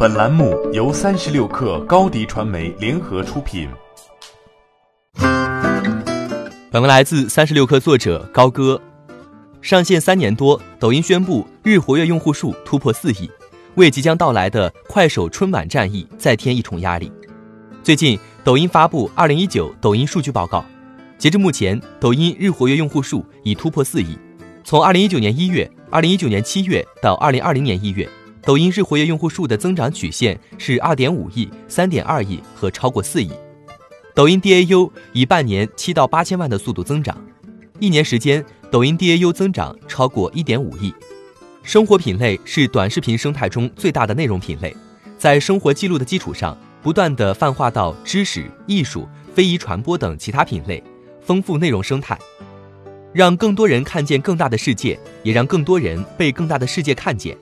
本栏目由三十六氪高低传媒联合出品。本文来自三十六氪作者高歌。上线三年多，抖音宣布日活跃用户数突破四亿，为即将到来的快手春晚战役再添一重压力。最近，抖音发布二零一九抖音数据报告，截至目前，抖音日活跃用户数已突破四亿。从二零一九年一月、二零一九年七月到二零二零年一月，抖音日活跃用户数的增长曲线是二点五亿、三点二亿和超过四亿。抖音 DAU 以半年七到八千万的速度增长，一年时间。抖音 DAU 增长超过一点五亿，生活品类是短视频生态中最大的内容品类，在生活记录的基础上，不断的泛化到知识、艺术、非遗传播等其他品类，丰富内容生态，让更多人看见更大的世界，也让更多人被更大的世界看见。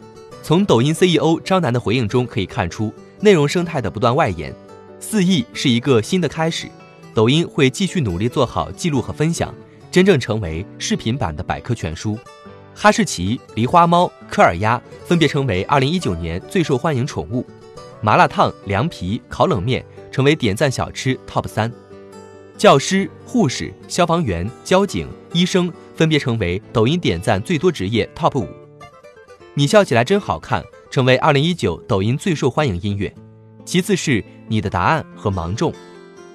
从抖音 CEO 张楠的回应中可以看出，内容生态的不断外延，四亿是一个新的开始，抖音会继续努力做好记录和分享。真正成为视频版的百科全书，哈士奇、狸花猫、科尔鸭分别成为二零一九年最受欢迎宠物，麻辣烫、凉皮、烤冷面成为点赞小吃 TOP 三，教师、护士、消防员、交警、医生分别成为抖音点赞最多职业 TOP 五，你笑起来真好看成为二零一九抖音最受欢迎音乐，其次是你的答案和芒种，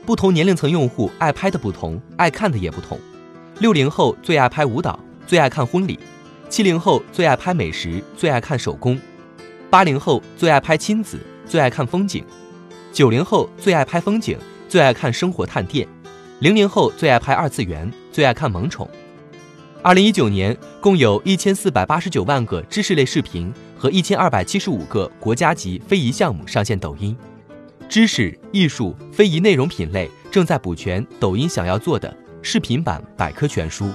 不同年龄层用户爱拍的不同，爱看的也不同。六零后最爱拍舞蹈，最爱看婚礼；七零后最爱拍美食，最爱看手工；八零后最爱拍亲子，最爱看风景；九零后最爱拍风景，最爱看生活探店；零零后最爱拍二次元，最爱看萌宠。二零一九年，共有一千四百八十九万个知识类视频和一千二百七十五个国家级非遗项目上线抖音。知识、艺术、非遗内容品类正在补全抖音想要做的。视频版百科全书，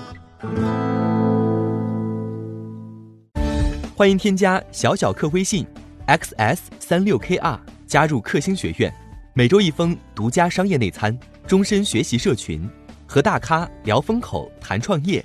欢迎添加小小客微信 xs 三六 kr 加入克星学院，每周一封独家商业内参，终身学习社群，和大咖聊风口谈创业，